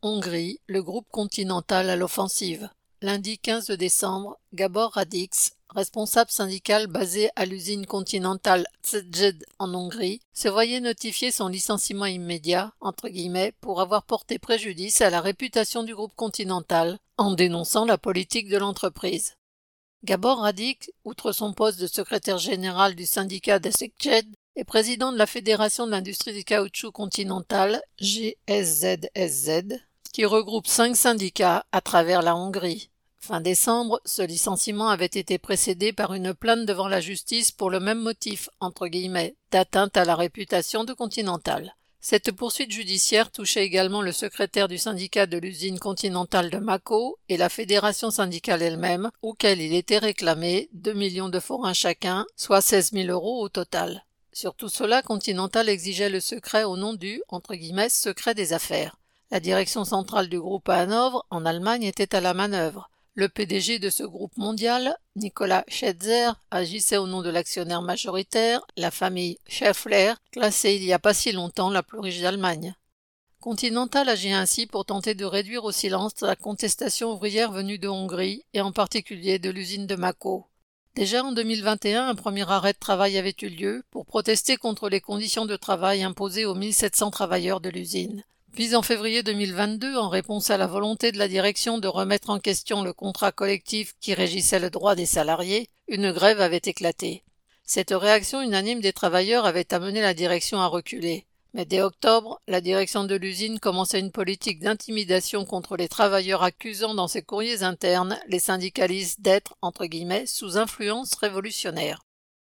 Hongrie, le groupe Continental à l'offensive. Lundi 15 décembre, Gabor Radix, responsable syndical basé à l'usine Continental Szeged en Hongrie, se voyait notifier son licenciement immédiat, entre guillemets, pour avoir porté préjudice à la réputation du groupe Continental en dénonçant la politique de l'entreprise. Gabor Radix, outre son poste de secrétaire général du syndicat de Szeged, est président de la Fédération de l'industrie du caoutchouc continental, GSZSZ, qui regroupe cinq syndicats à travers la Hongrie. Fin décembre, ce licenciement avait été précédé par une plainte devant la justice pour le même motif, entre guillemets, d'atteinte à la réputation de Continental. Cette poursuite judiciaire touchait également le secrétaire du syndicat de l'usine continentale de Mako et la fédération syndicale elle-même, auquel il était réclamé 2 millions de forains chacun, soit 16 000 euros au total. Sur tout cela, Continental exigeait le secret au nom du entre guillemets, secret des affaires. La direction centrale du groupe à Hanovre, en Allemagne, était à la manœuvre. Le PDG de ce groupe mondial, Nicolas Schetzer, agissait au nom de l'actionnaire majoritaire, la famille Scheffler, classée il n'y a pas si longtemps la plus riche d'Allemagne. Continental agit ainsi pour tenter de réduire au silence la contestation ouvrière venue de Hongrie et en particulier de l'usine de Mako. Déjà en 2021, un premier arrêt de travail avait eu lieu pour protester contre les conditions de travail imposées aux 1700 travailleurs de l'usine. Puis en février 2022, en réponse à la volonté de la direction de remettre en question le contrat collectif qui régissait le droit des salariés, une grève avait éclaté. Cette réaction unanime des travailleurs avait amené la direction à reculer. Mais dès octobre, la direction de l'usine commençait une politique d'intimidation contre les travailleurs accusant dans ses courriers internes les syndicalistes d'être, entre guillemets, sous influence révolutionnaire.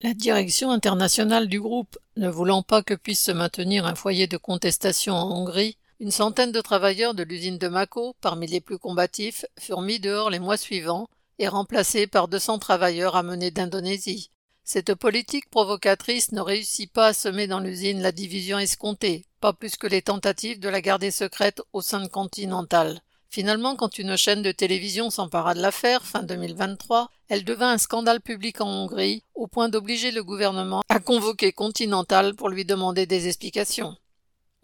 La direction internationale du groupe, ne voulant pas que puisse se maintenir un foyer de contestation en Hongrie, une centaine de travailleurs de l'usine de Mako, parmi les plus combatifs, furent mis dehors les mois suivants et remplacés par 200 travailleurs amenés d'Indonésie. Cette politique provocatrice ne réussit pas à semer dans l'usine la division escomptée, pas plus que les tentatives de la garder secrète au sein de Continental. Finalement, quand une chaîne de télévision s'empara de l'affaire, fin 2023, elle devint un scandale public en Hongrie, au point d'obliger le gouvernement à convoquer Continental pour lui demander des explications.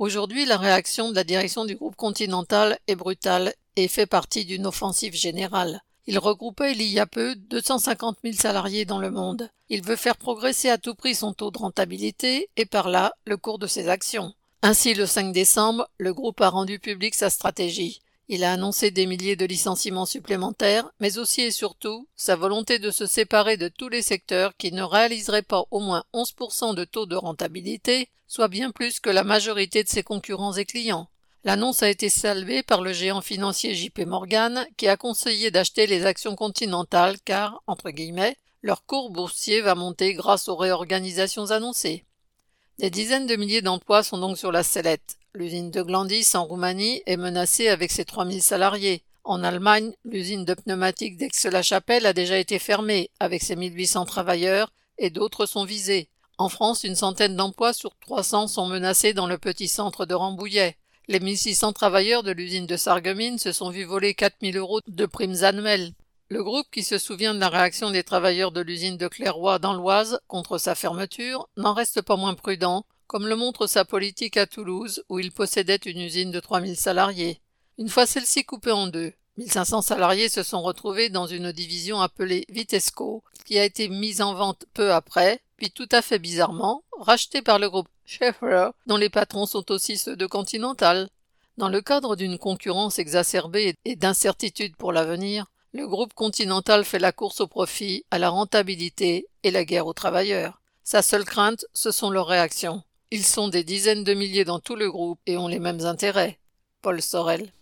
Aujourd'hui, la réaction de la direction du groupe Continental est brutale et fait partie d'une offensive générale. Il regroupait il y a peu 250 000 salariés dans le monde. Il veut faire progresser à tout prix son taux de rentabilité et par là le cours de ses actions. Ainsi, le 5 décembre, le groupe a rendu public sa stratégie. Il a annoncé des milliers de licenciements supplémentaires, mais aussi et surtout sa volonté de se séparer de tous les secteurs qui ne réaliseraient pas au moins 11% de taux de rentabilité, soit bien plus que la majorité de ses concurrents et clients. L'annonce a été saluée par le géant financier JP Morgan qui a conseillé d'acheter les actions continentales car, entre guillemets, leur cours boursier va monter grâce aux réorganisations annoncées. Des dizaines de milliers d'emplois sont donc sur la sellette. L'usine de Glandis en Roumanie est menacée avec ses 3000 salariés. En Allemagne, l'usine de pneumatiques d'Aix-la-Chapelle a déjà été fermée avec ses 1800 travailleurs et d'autres sont visés. En France, une centaine d'emplois sur 300 sont menacés dans le petit centre de Rambouillet. Les 1600 travailleurs de l'usine de Sarreguemines se sont vus voler 4000 euros de primes annuelles. Le groupe qui se souvient de la réaction des travailleurs de l'usine de Clairoy dans l'Oise contre sa fermeture n'en reste pas moins prudent comme le montre sa politique à Toulouse, où il possédait une usine de 3000 salariés. Une fois celle-ci coupée en deux, 1500 salariés se sont retrouvés dans une division appelée Vitesco, qui a été mise en vente peu après, puis tout à fait bizarrement, rachetée par le groupe Schaeffer, dont les patrons sont aussi ceux de Continental. Dans le cadre d'une concurrence exacerbée et d'incertitude pour l'avenir, le groupe Continental fait la course au profit, à la rentabilité et la guerre aux travailleurs. Sa seule crainte, ce sont leurs réactions. Ils sont des dizaines de milliers dans tout le groupe et ont les mêmes intérêts. Paul Sorel.